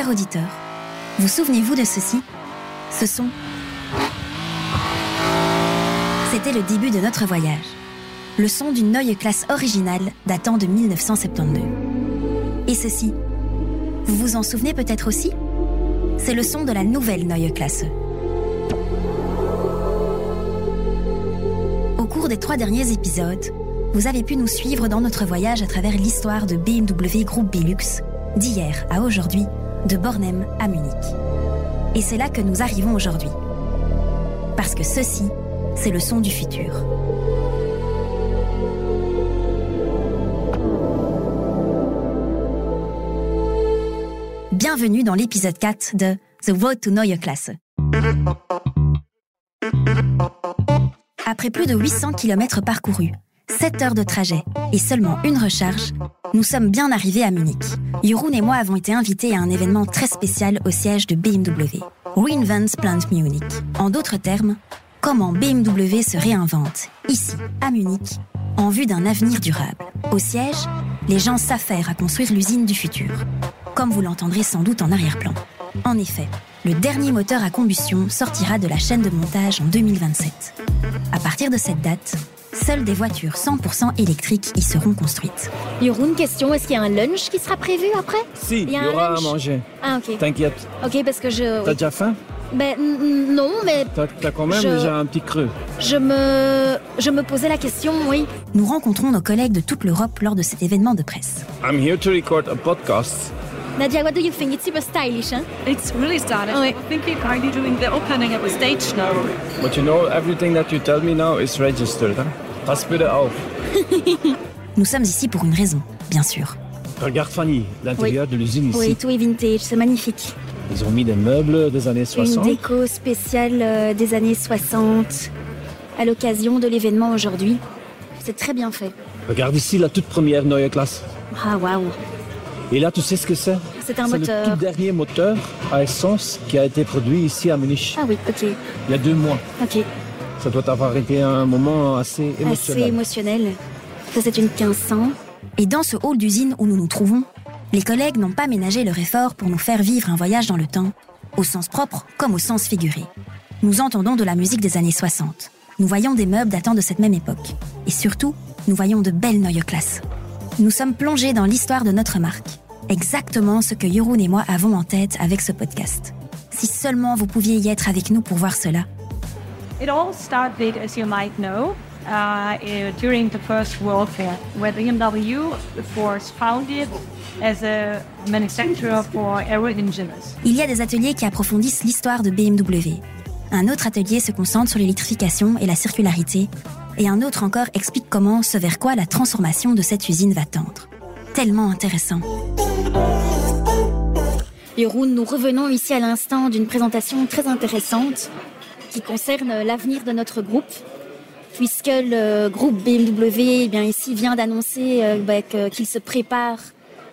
Cher auditeur, vous souvenez-vous de ceci? Ce son C'était le début de notre voyage. Le son d'une Neue classe originale datant de 1972. Et ceci Vous vous en souvenez peut-être aussi? C'est le son de la nouvelle Neue classe. Au cours des trois derniers épisodes, vous avez pu nous suivre dans notre voyage à travers l'histoire de BMW Groupe Belux, d'hier à aujourd'hui, de Bornem à Munich. Et c'est là que nous arrivons aujourd'hui. Parce que ceci, c'est le son du futur. Bienvenue dans l'épisode 4 de The Road to Neue Klasse. Après plus de 800 km parcourus, 7 heures de trajet et seulement une recharge, nous sommes bien arrivés à Munich. Jeroen et moi avons été invités à un événement très spécial au siège de BMW, Reinvent Plant Munich. En d'autres termes, comment BMW se réinvente, ici, à Munich, en vue d'un avenir durable. Au siège, les gens s'affairent à construire l'usine du futur, comme vous l'entendrez sans doute en arrière-plan. En effet, le dernier moteur à combustion sortira de la chaîne de montage en 2027. À partir de cette date, seules des voitures 100% électriques y seront construites. Jeroen, question, est-ce qu'il y a un lunch qui sera prévu après? Si, il y, a un aura à manger. Ah ok. T'inquiète. Ok, parce que je... T'as déjà faim? Ben non, mais T'as t'as quand même Je- déjà un petit creux. je me... Je me posais la question, oui. Nous rencontrons nos collègues de toute l'Europe lors de cet événement de presse. I'm here to record a podcast. Nadia, what do you think? It's super stylish, hein It's really stylish. Oui. I think you're kindly doing the opening of the stage now. But you know, everything that you tell me now is registered. Hein? Pass bitte auf. Nous sommes ici pour une raison, bien sûr. Regarde Fanny, l'intérieur de l'usine ici. Oui, tout est vintage, c'est magnifique. Ils ont mis des meubles des années Une 60. déco spéciale euh, des années 60 à l'occasion de l'événement aujourd'hui. C'est très bien fait. Regarde ici la toute première Neue Klasse. Ah waouh Et là, tu sais ce que c'est? C'est un C'est moteur. le tout dernier moteur à essence qui a été produit ici à Munich Ah oui, ok, il y a deux mois. ok. Ça doit avoir été un moment assez Assez émotionnel. émotionnel. Ça, c'est une 1500. Et dans ce hall d'usine où nous nous trouvons, les collègues n'ont pas ménagé leur effort pour nous faire vivre un voyage dans le temps, au sens propre comme au sens figuré. Nous entendons de la musique des années 60. Nous voyons des meubles datant de cette même époque. Et surtout, nous voyons de belles Neue Klasse. Nous sommes plongés dans l'histoire de notre marque. Exactement ce que Jeroen et moi avons en tête avec ce podcast. Si seulement vous pouviez y être avec nous pour voir cela. It all started, as you might know, uh, eh, during the First World Fair, where BMW was founded as a manufacturer for aero engines. Il y a des ateliers qui approfondissent l'histoire de BMW. Un autre atelier se concentre sur l'électrification et la circularité, et un autre encore explique comment, ce vers quoi la transformation de cette usine va tendre. Tellement intéressant. Jeroen, nous revenons ici à l'instant d'une présentation très intéressante qui concerne l'avenir de notre groupe, puisque le groupe BMW, eh bien ici vient d'annoncer euh, bah, qu'il se prépare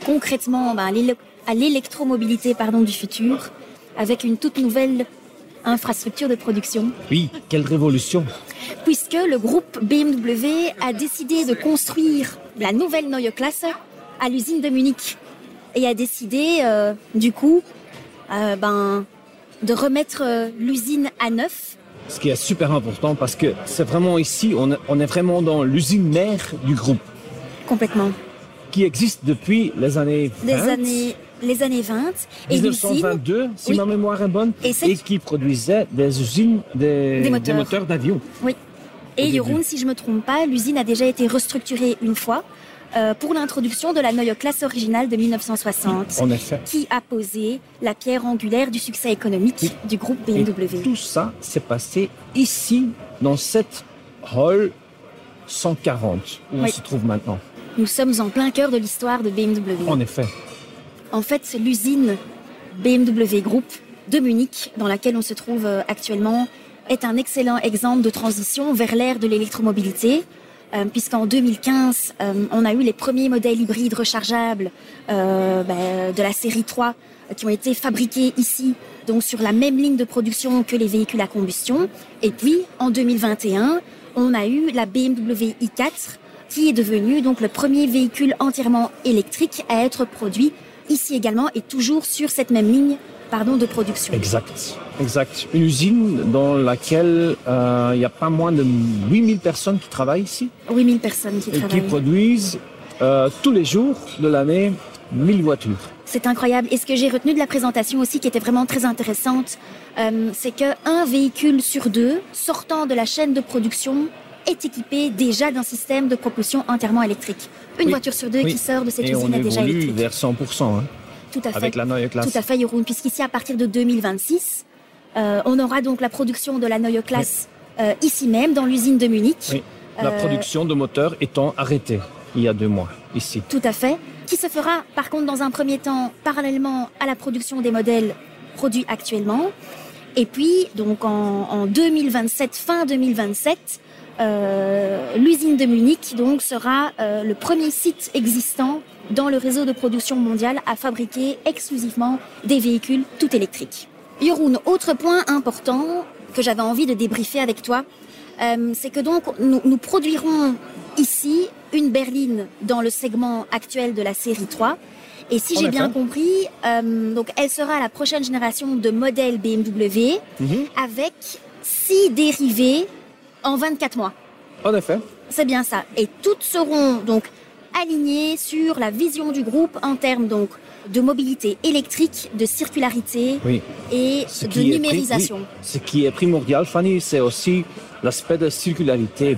concrètement bah, à l'éle- à l'électromobilité du futur, avec une toute nouvelle infrastructure de production, Oui, quelle révolution. puisque le groupe BMW a décidé de construire la nouvelle Neue Klasse à l'usine de Munich et a décidé euh, du coup euh, ben, de remettre euh, l'usine à neuf. Ce qui est super important parce que c'est vraiment ici, on est, on est vraiment dans l'usine mère du groupe Complètement. qui existe depuis les années 20, Des années, les années 20. Et l'usine, 1922, si Oui. ma mémoire est bonne, Et qui produisait des usines, des, Des moteurs. d'avion. oui. Et début. si je me trompe pas, l'usine a déjà été restructurée une fois euh, pour l'introduction de la Neue Klasse originale de 1960. En effet. qui a posé la pierre angulaire du succès économique Oui. du groupe Et BMW. tout ça s'est passé ici, dans cette hall 140, où on se trouve maintenant. Nous sommes en plein cœur de l'histoire de BMW. En effet. En fait, l'usine BMW Group de Munich, dans laquelle on se trouve euh, actuellement, est un excellent exemple de transition vers l'ère de l'électromobilité, euh, puisqu'en 2015, euh, on a eu les premiers modèles hybrides rechargeables euh, ben, de la série 3 euh, qui ont été fabriqués ici, donc sur la même ligne de production que les véhicules à combustion. Et puis, en 2021, on a eu la BMW i4 qui est devenu donc le premier véhicule entièrement électrique à être produit ici également et toujours sur cette même ligne pardon, de production. Exact, exact. Une usine dans laquelle euh, il y a pas moins de 8000 personnes qui travaillent ici. 8000 personnes qui et travaillent. qui produisent euh, tous les jours de l'année 1000 voitures. C'est incroyable. Et ce que j'ai retenu de la présentation aussi, qui était vraiment très intéressante, euh, c'est qu'un véhicule sur deux sortant de la chaîne de production est équipé déjà d'un système de propulsion entièrement électrique. Une Oui. voiture sur deux Oui. qui sort de cette et usine on est déjà électrique. vers 100%. hein, Tout à fait. avec la Neue Klasse. Tout à fait, Jeroen, puisqu'ici, à partir de 2026, euh, on aura donc la production de la Neue Klasse euh, ici même, dans l'usine de Munich. Oui. La Euh, production de moteurs étant arrêtée il y a deux mois ici. Tout à fait. Qui se fera, par contre, dans un premier temps, parallèlement à la production des modèles produits actuellement. Et puis, donc en, en 2027, fin 2027, euh, l'usine de Munich donc sera euh, le premier site existant dans le réseau de production mondial à fabriquer exclusivement des véhicules tout électriques. Jeroen, autre point important que j'avais envie de débriefer avec toi, euh, c'est que donc nous, nous produirons ici une berline dans le segment actuel de la série 3. Et si En j'ai bien compris, euh, donc elle sera la prochaine génération de modèles BMW Mhm. avec six dérivés en 24 mois. En effet. C'est bien ça. Et toutes seront donc alignées sur la vision du groupe en termes donc de mobilité électrique, de circularité Oui. et Ce de numérisation. oui. Ce qui est primordial, Fanny, c'est aussi l'aspect de circularité.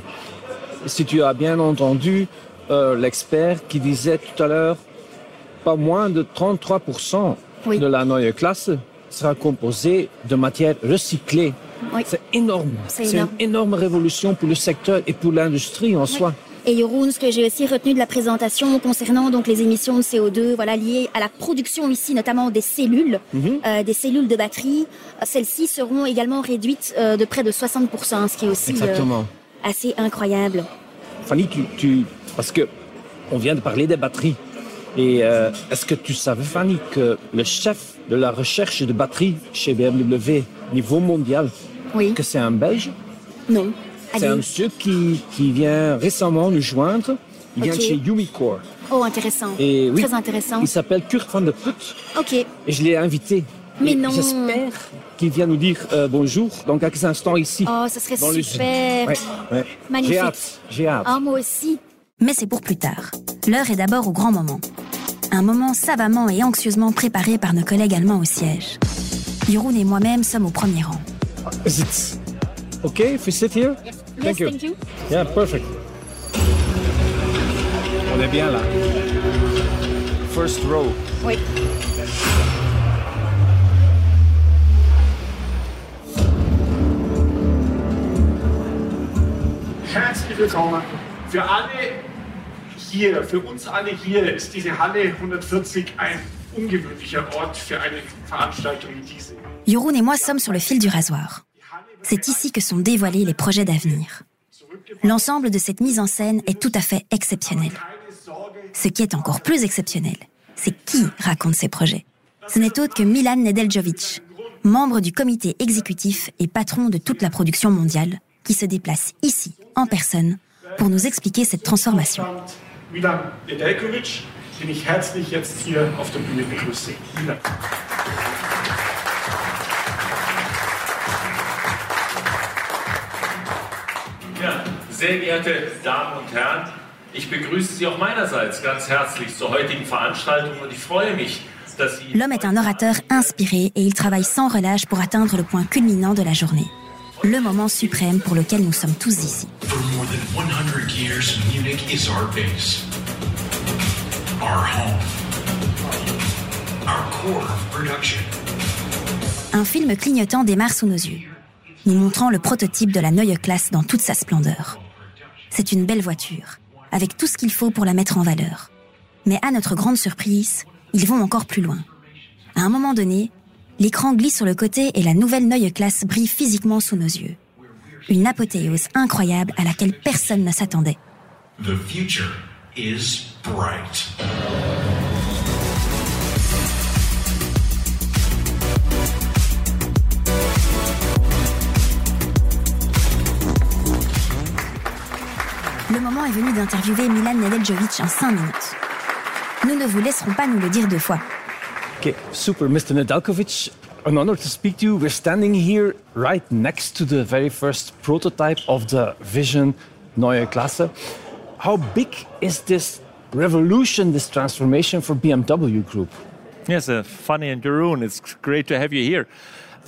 Si tu as bien entendu euh, l'expert qui disait tout à l'heure, pas moins de 33% Oui. de la Neue Klasse sera composée de matières recyclées. Oui. C'est énorme. C'est une énorme. révolution pour le secteur et pour l'industrie en soi. Et Jeroen, ce que j'ai aussi retenu de la présentation concernant donc les émissions de CO2, voilà liées à la production ici, notamment des cellules, Mhm. euh, des cellules de batterie, celles-ci seront également réduites euh, de près de 60%, ce qui est aussi euh, assez incroyable. Fanny, tu, tu- parce que on vient de parler des batteries. Et euh, est-ce que tu savais, Fanny, que le chef de la recherche de batteries chez BMW, niveau mondial, Oui. que c'est un Belge? Non. C'est un monsieur qui, qui vient récemment nous joindre. Il vient de chez Umicore. Oh, intéressant. Et oui, Très intéressant. il s'appelle Kurt van de Put. Ok. Et je l'ai invité. Mais Et non. J'espère qu'il vient nous dire euh, bonjour dans quelques instants ici. Oh, ce serait dans super. Ouais, ouais. Magnifique. J'ai hâte. J'ai hâte. Ah, moi aussi. Mais c'est pour plus tard. L'heure est d'abord au grand moment. Un moment savamment et anxieusement préparé par nos collègues allemands au siège. Jeroen et moi-même sommes au premier rang. Is it okay if we sit here? Yes, thank you. Yeah, perfect. On est bien là. First row. Oui. Herzlich willkommen. Für alle hier, für uns alle hier ist diese Halle 140 ein ungewöhnlicher Ort für eine Veranstaltung wie diese. Jeroen et moi sommes sur le fil du rasoir. C'est ici que sont dévoilés les projets d'avenir. L'ensemble de cette mise en scène est tout à fait exceptionnel. Ce qui est encore plus exceptionnel, c'est qui raconte ces projets. Ce n'est autre que Milan Nedeljovic, membre du comité exécutif et patron de toute la production mondiale, qui se déplace ici, en personne, pour nous expliquer cette transformation. Milan Nedeljkovic, den ich herzlich jetzt hier auf der Bühne begrüße. Milan. Ja, sehr geehrte Damen und Herren, ich begrüße Sie auch meinerseits ganz herzlich zur heutigen Veranstaltung und ich freue mich, dass Sie. L'homme est un orateur inspiré et il travaille sans relâche pour atteindre le point culminant de la journée. Le moment suprême pour lequel nous sommes tous ici. For more than 100 years, Munich is our base, our home, our core of production. Un film clignotant démarre sous nos yeux, nous montrant le prototype de la Neue Klasse dans toute sa splendeur. C'est une belle voiture, avec tout ce qu'il faut pour la mettre en valeur. Mais à notre grande surprise, ils vont encore plus loin. À un moment donné, l'écran glisse sur le côté et la nouvelle Neue Klasse brille physiquement sous nos yeux. Une apothéose incroyable à laquelle personne ne s'attendait. The future is bright. Le moment est venu d'interviewer Milan Nedeljovic en 5 minutes. Nous ne vous laisserons pas nous le dire deux fois. Okay, super, Mr. Nedeljkovic. An honor to speak to you. We're standing here right next to the very first prototype of the Vision Neue Klasse. How big is this revolution, this transformation for BMW Group? Yes, uh, Fanny and Jeroen, it's great to have you here.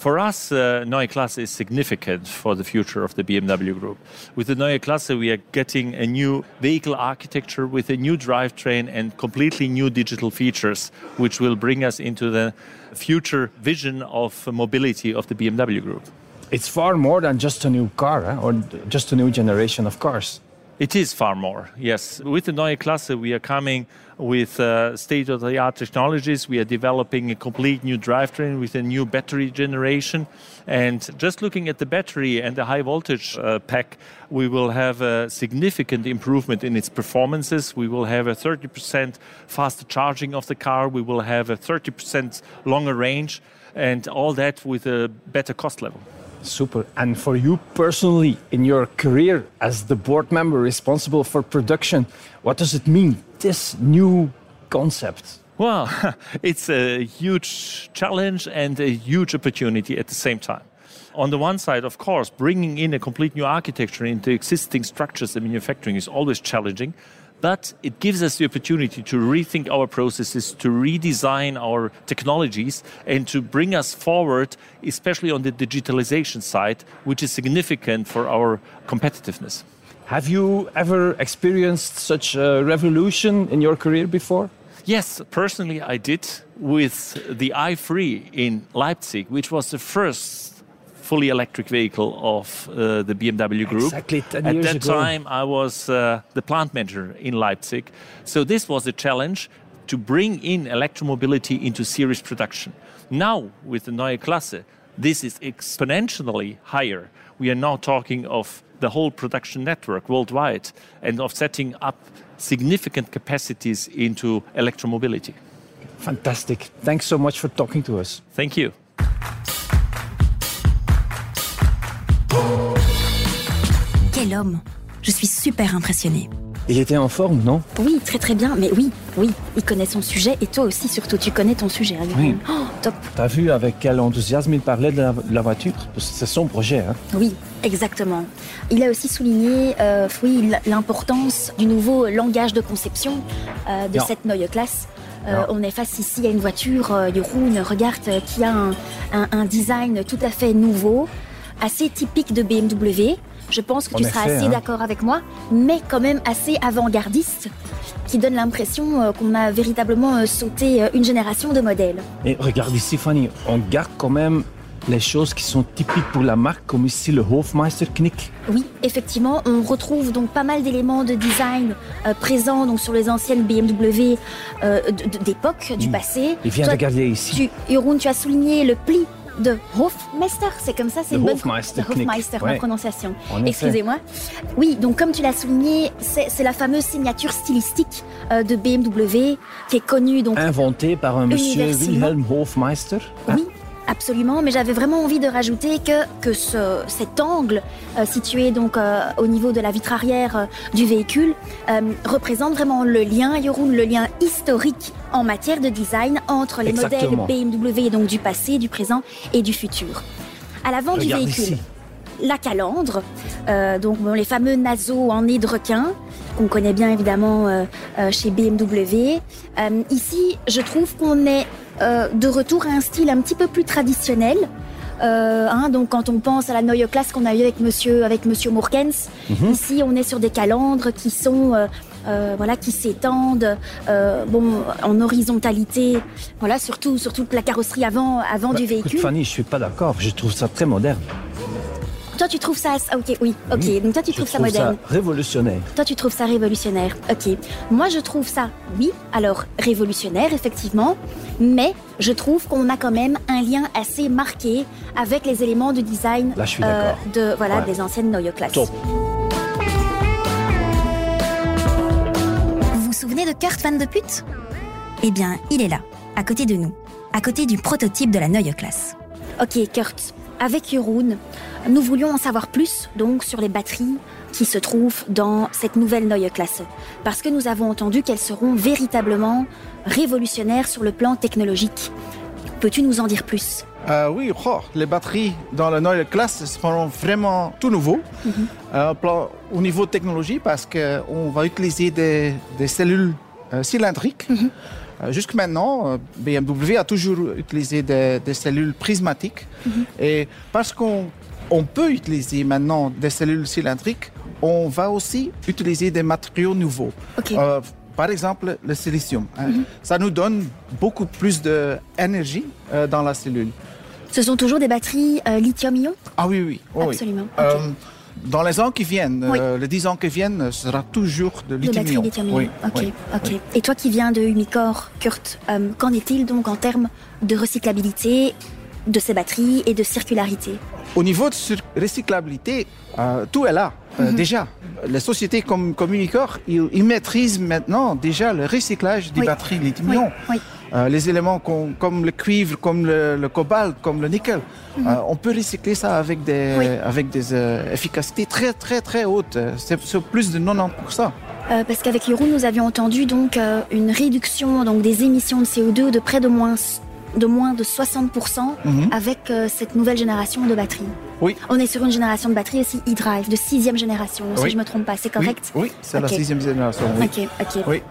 For us, uh, Neue Klasse is significant for the future of the BMW Group. With the Neue Klasse, we are getting a new vehicle architecture with a new drivetrain and completely new digital features, which will bring us into the future vision of mobility of the BMW Group. It's far more than just a new car or just a new generation of cars. It is far more, yes. With the Neue Klasse, we are coming with uh, state of the art technologies. We are developing a complete new drivetrain with a new battery generation. And just looking at the battery and the high voltage uh, pack, we will have a significant improvement in its performances. We will have a 30% faster charging of the car. We will have a 30% longer range, and all that with a better cost level. Super. And for you personally, in your career as the board member responsible for production, what does it mean, this new concept? Well, it's a huge challenge and a huge opportunity at the same time. On the one side, of course, bringing in a complete new architecture into existing structures and manufacturing is always challenging but it gives us the opportunity to rethink our processes, to redesign our technologies, and to bring us forward, especially on the digitalization side, which is significant for our competitiveness. Have you ever experienced such a revolution in your career before? Yes, personally, I did with the i3 in Leipzig, which was the first fully electric vehicle of uh, the BMW Group. Exactly 10 At that ago. time, I was uh, the plant manager in Leipzig. So this was a challenge to bring in electromobility into series production. Now, with the Neue Klasse, this is exponentially higher. We are now talking of the whole production network worldwide and of setting up significant capacities into electromobility. Fantastic. Thanks so much for talking to us. Thank you. Quel homme Je suis super impressionnée. Il était en forme, non? Oui, très très bien, mais oui, oui, il connaît son sujet et toi aussi surtout, tu connais ton sujet. Oui. Oh, top. T'as vu avec quel enthousiasme il parlait de la, de la voiture? C'est son projet. Hein Oui, exactement. Il a aussi souligné euh, oui, l'importance du nouveau langage de conception euh, de cette Neue Klasse. Euh. On est face ici à une voiture, euh, Jeroen, regarde, qui a un, un- un design tout à fait nouveau, assez typique de BMW. Je pense que En tu seras assez hein. d'accord avec moi, mais quand même assez avant-gardiste, qui donne l'impression euh, qu'on a véritablement euh, sauté euh, une génération de modèles. Et regarde ici, Fanny, on garde quand même les choses qui sont typiques pour la marque, comme ici le Hofmeister-Knick. Oui, effectivement, on retrouve donc pas mal d'éléments de design euh, présents donc sur les anciennes BMW euh, d'époque, du Mm. passé. Il vient Toi, de garder ici. Tu, Jeroen, tu as souligné le pli de Hofmeister, c'est comme ça, c'est une bonne Hofmeister Hofmeister, ma ouais. prononciation. En effet. Excusez-moi. Oui, donc comme tu l'as souligné, c'est la fameuse signature stylistique euh, de BMW qui est connue donc Inventé par un monsieur. Wilhelm Hofmeister. hein. Oui, absolument, mais j'avais vraiment envie de rajouter que, que ce, cet angle euh, situé donc euh, au niveau de la vitre arrière euh, du véhicule représente vraiment le lien, Jeroen, le lien historique en matière de design entre les Exactement. modèles BMW donc du passé, du présent et du futur. À l'avant du véhicule, ici. la calandre, donc bon, les fameux naseaux en nez de requin qu'on connaît bien évidemment chez BMW. Ici, je trouve qu'on est euh, de retour à un style un petit peu plus traditionnel. Euh, hein, donc quand on pense à la Neue Klasse qu'on a eu avec Monsieur avec Monsieur Morkens, Mhm. ici on est sur des calandres qui sont euh, euh, voilà qui s'étendent euh, bon en horizontalité voilà surtout surtout la carrosserie avant avant Bah, du écoute, véhicule. Fanny, je suis pas d'accord. Je trouve ça très moderne. Toi tu trouves ça ok oui ok donc toi tu je trouves ça moderne. révolutionnaire. Toi, tu trouves ça révolutionnaire. Ok. Moi, je trouve ça, oui, alors révolutionnaire, effectivement, mais je trouve qu'on a quand même un lien assez marqué avec les éléments de design Là, je suis d'accord. de, voilà, Ouais. des anciennes Klasse. Top. Vous vous souvenez de Kurt Van de Put? Eh bien, il est là, à côté de nous, à côté du prototype de la Neue Klasse. Ok, Kurt, avec Jeroen, nous voulions en savoir plus donc sur les batteries, qui se trouvent dans cette nouvelle Neue Klasse. Parce que nous avons entendu qu'elles seront véritablement révolutionnaires sur le plan technologique. Peux-tu nous en dire plus? Euh, oui, oh, les batteries dans la Neue Klasse seront vraiment tout nouveau Euh, plan- au niveau technologie parce qu'on va utiliser des, des cellules euh, cylindriques. Euh, Jusque maintenant, euh, BMW a toujours utilisé des, des cellules prismatiques. Et parce qu'on on peut utiliser maintenant des cellules cylindriques, on va aussi utiliser des matériaux nouveaux. Euh, par exemple, le silicium. hein. Ça nous donne beaucoup plus d'énergie euh, dans la cellule. Ce sont toujours des batteries euh, lithium-ion? Ah oui, oui. oui. Absolument. Euh. Dans les ans qui viennent, Oui. euh, les 10 ans qui viennent, ce sera toujours de lithium. Oui, ok, oui, ok. Et toi qui viens de Umicore, Kurt, euh, qu'en est-il donc en termes de recyclabilité de ces batteries et de circularité Au niveau de recyclabilité, euh, tout est là. Mhm. euh, Déjà, les sociétés comme, comme Umicore, ils, ils maîtrisent maintenant déjà le recyclage des Oui. batteries Oui, lithium-ion. oui. Euh, les éléments comme le cuivre, comme le, le cobalt, comme le nickel, euh, on peut recycler ça avec des, Mhm. Oui. avec des euh, efficacités très très très hautes. C'est plus de 90%. Euh, parce qu'avec Euro, nous avions entendu donc une réduction donc des émissions de CO2 de près de moins de moins de 60% Mhm. avec euh, cette nouvelle génération de batteries. Oui. On est sur une génération de batteries aussi e-drive de sixième génération, si je me trompe pas, c'est correct Oui, c'est la sixième génération. Oui. Ok, ok. Oui.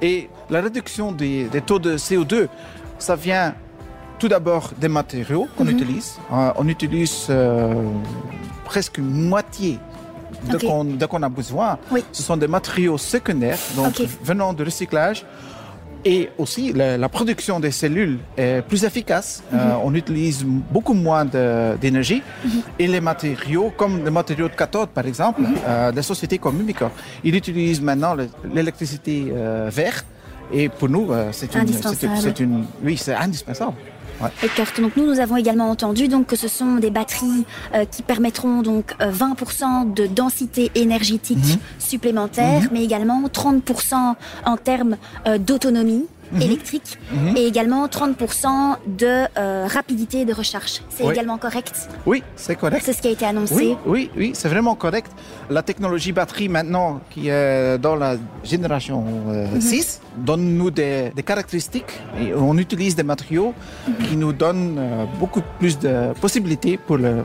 Et la réduction des, des taux de CO2, ça vient tout d'abord des matériaux qu'on Mhm. utilise. Euh, on utilise euh, presque moitié de Ok. qu'on a besoin. Oui. Ce sont des matériaux secondaires, donc venant de recyclage. Et aussi, la, la production des cellules est plus efficace. Mhm. Euh, on utilise beaucoup moins d'énergie. Et les matériaux, comme les matériaux de cathode, par exemple, Mhm. euh, des sociétés comme Umicore, ils utilisent maintenant le- l'électricité euh, verte. Et pour nous, euh, c'est une, une, oui, c'est indispensable. Ouais. Et donc nous, nous avons également entendu donc que ce sont des batteries euh, qui permettront donc euh, 20% de densité énergétique Mhm. supplémentaire, mais également 30% en termes euh, d'autonomie Mhm. électrique et également 30% de euh, rapidité de recharge. C'est Oui. également correct? Oui, c'est correct. C'est ce qui a été annoncé. Oui, oui, oui, c'est vraiment correct. La technologie batterie maintenant, qui est dans la génération euh, Mhm. 6, donne nous des, des caractéristiques. Et on utilise des matériaux Mhm. qui nous donnent euh, beaucoup plus de possibilités pour le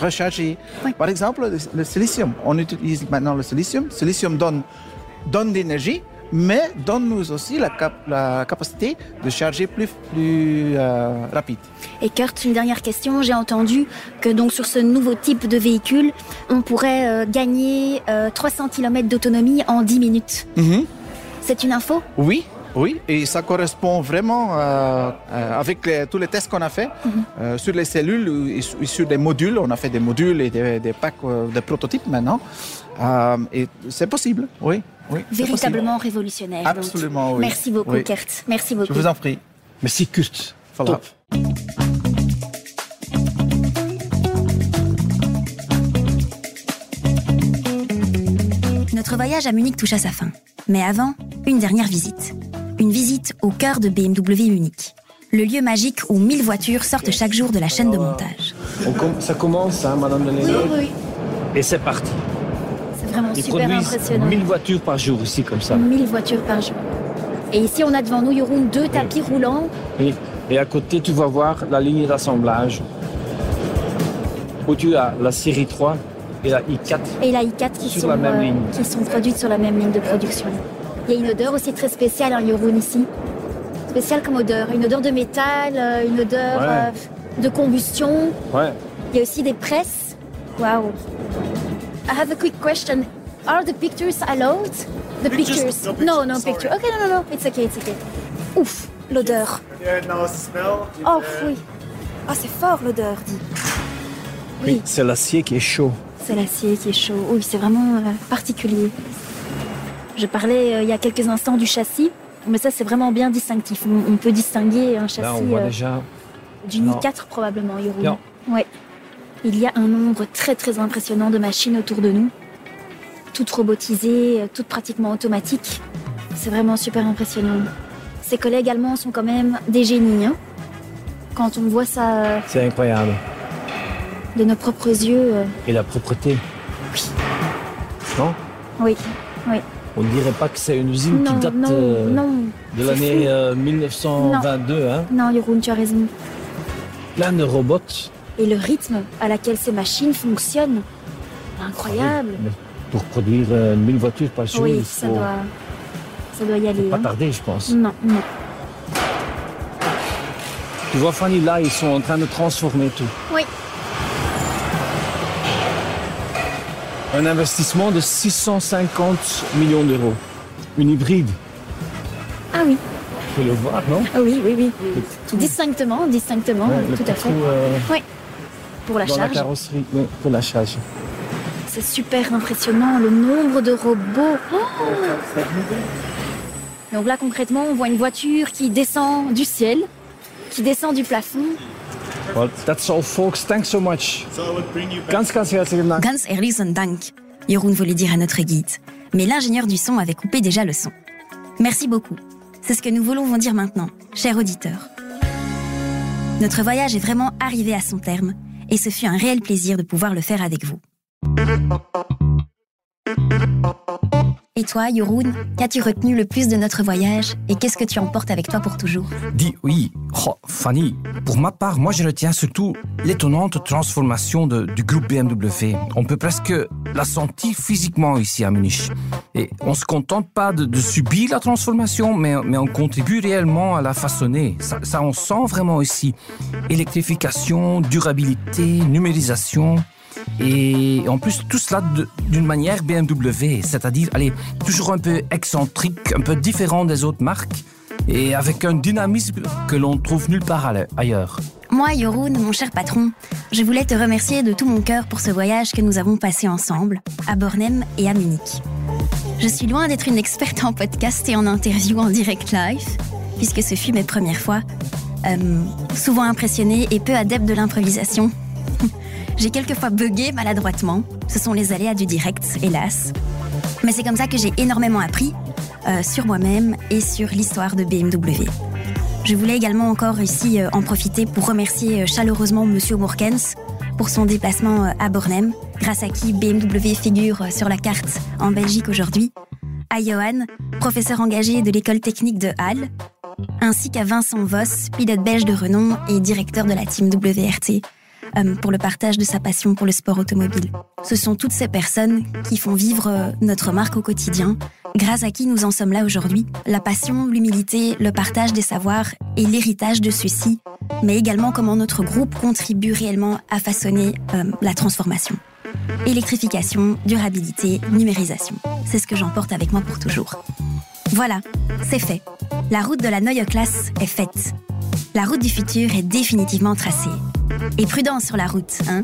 recharger. Oui. Par exemple, le, le silicium. On utilise maintenant le silicium. Le silicium donne, donne d'énergie, mais donne nous aussi la, cap- la capacité de charger plus, plus euh, rapide. Et Kurt, une dernière question. J'ai entendu que donc sur ce nouveau type de véhicule, on pourrait euh, gagner euh, 300 km d'autonomie en 10 minutes. C'est une info? Oui, oui, et ça correspond vraiment euh, euh, avec les- tous les tests qu'on a fait euh, sur les cellules et sur, des modules. On a fait des modules et des, des packs de prototypes maintenant. Et c'est possible, oui. Oui Véritablement révolutionnaire. donc. Absolument, oui. Merci beaucoup, Oui. Kurt. Merci beaucoup. Je vous en prie. Merci Kurt. Voilà. Top. Notre voyage à Munich touche à sa fin. Mais avant, une dernière visite. Une visite au cœur de BMW Munich. Le lieu magique où 1000 voitures sortent chaque jour de la chaîne de montage. On com- ça commence, hein, Madame Delaney, oui, oui. et c'est parti. Vraiment Ils super produisent impressionnant. 1000 voitures par jour ici, comme ça. 1000 voitures par jour. Et ici, on a devant nous, Jeroen, deux tapis roulants. Et, et à côté, tu vas voir la ligne d'assemblage. Où tu as la série 3 et la i4. et la i4 qui, Sur sont, la même euh, ligne. qui sont produites sur la même ligne de production. Il y a une odeur aussi très spéciale, hein, Jeroen, ici. Spéciale comme odeur. Une odeur de métal, euh, une odeur Ouais. euh, de combustion. Ouais. Il y a aussi des presses. Wow. I have a quick question. Are the pictures allowed? The pictures? no pictures, No, no picture. Okay, no, no, no. It's okay, it's okay. Ouf, l'odeur. Yeah, now smell? Oh, oui. Ah, c'est fort l'odeur, dit. Oui, C'est l'acier qui est chaud. c'est l'acier qui est chaud. Oui, c'est vraiment euh, particulier. Je parlais euh, il y a quelques instants du châssis, mais ça c'est vraiment bien distinctif. On, on peut distinguer un châssis Là, on voit euh, déjà. d'une non. i4 probablement, Yoru. Non. Ouais. Il y a un nombre très très impressionnant de machines autour de nous, toutes robotisées, euh, toutes pratiquement automatiques. C'est vraiment super impressionnant. Ces collègues allemands sont quand même des génies. hein. Quand on voit ça euh, C'est incroyable. de nos propres yeux, euh, Et la propreté. non? Oui, oui. On ne dirait pas que c'est une usine Non, qui date non, euh, non. de l'année fou. euh, 1922. Hein. Non, Jeroen, tu as raison. Plein de robots. Et le rythme à laquelle ces machines fonctionnent, incroyable. Pour produire euh, 1000 voitures par jour, Oui, il ça doit, ça doit y aller. pas hein. tarder, je pense. Non, non. Tu vois, Fanny, là, ils sont en train de transformer tout. Oui. Un investissement de 650 millions d'euros. Une hybride. Ah oui, Tu peux le voir, non? Ah oui, oui, oui. Distinctement, distinctement, Ouais, tout à fait. euh, Oui. Pour la dans la charge. carrosserie. Oui, pour la charge. C'est super impressionnant, le nombre de robots. Oh Donc là, concrètement, on voit une voiture qui descend du ciel, qui descend du plafond. Well, that's all, folks. Thanks so much. Ganz, ganz herzlichen Dank. Ganz herzlichen Dank, Jeroen voulait dire à notre guide. Mais l'ingénieur du son avait coupé déjà le son. Merci beaucoup. C'est ce que nous voulons vous dire maintenant, chers auditeurs. Notre voyage est vraiment arrivé à son terme et ce fut un réel plaisir de pouvoir le faire avec vous. Et toi, Jeroen, qu'as-tu retenu le plus de notre voyage et qu'est-ce que tu emportes avec toi pour toujours Dis oui, oh, Fanny, pour ma part, moi je retiens surtout l'étonnante transformation du groupe BMW. On peut presque la sentir physiquement ici à Munich. Et on se contente pas de, de subir la transformation, mais, mais on contribue réellement à la façonner. Ça, ça on sent vraiment ici. Électrification, durabilité, numérisation. Et en plus, tout cela d'une manière BMW, c'est-à-dire, allez, toujours un peu excentrique, un peu différent des autres marques, et avec un dynamisme que l'on trouve nulle part ailleurs. Moi, Jeroen, mon cher patron, je voulais te remercier de tout mon cœur pour ce voyage que nous avons passé ensemble, à Bornem et à Munich. Je suis loin d'être une experte en podcast et en interview en direct live, puisque ce fut mes premières fois. Euh, souvent impressionnée et peu adepte de l'improvisation. J'ai quelquefois bugué maladroitement. Ce sont les aléas du direct, hélas. Mais c'est comme ça que j'ai énormément appris euh, sur moi-même et sur l'histoire de BMW. Je voulais également encore ici euh, en profiter pour remercier euh, chaleureusement Monsieur Mourkens pour son déplacement à Bornem, grâce à qui BMW figure sur la carte en Belgique aujourd'hui, à Johan, professeur engagé de l'école technique de Halle, ainsi qu'à Vincent Voss, pilote belge de renom et directeur de la team WRT, pour le partage de sa passion pour le sport automobile. Ce sont toutes ces personnes qui font vivre euh, notre marque au quotidien, grâce à qui nous en sommes là aujourd'hui. La passion, l'humilité, le partage des savoirs et l'héritage de ceux-ci, mais également comment notre groupe contribue réellement à façonner euh, la transformation. Électrification, durabilité, numérisation. C'est ce que j'emporte avec moi pour toujours. Voilà, c'est fait. La route de la Neue Classe est faite. La route du futur est définitivement tracée. Et prudence sur la route, hein?